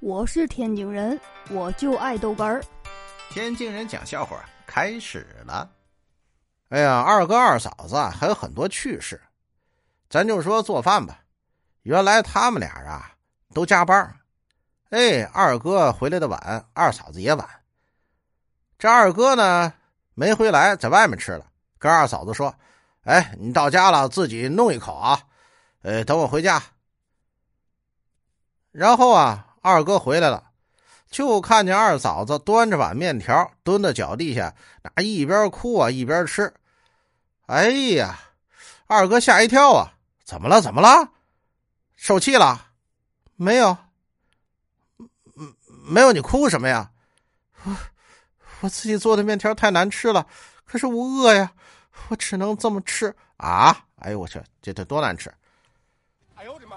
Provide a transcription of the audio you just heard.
我是天津人，我就爱豆干儿。天津人讲笑话开始了。哎呀，二哥二嫂子，还有很多趣事。咱就说做饭吧。原来他们俩啊都加班哎，二哥回来的晚，二嫂子也晚。这二哥呢没回来，在外面吃了。跟二嫂子说：“哎，你到家了自己弄一口啊，呃，等我回家。”然后啊。二哥回来了，就看见二嫂子端着碗面条蹲在脚底下，那一边哭啊一边吃。哎呀，二哥吓一跳啊！怎么了？怎么了？受气了？没有，没有。你哭什么呀？我我自己做的面条太难吃了，可是我饿呀，我只能这么吃啊！哎呦我去，这这多难吃！哎呦我的妈！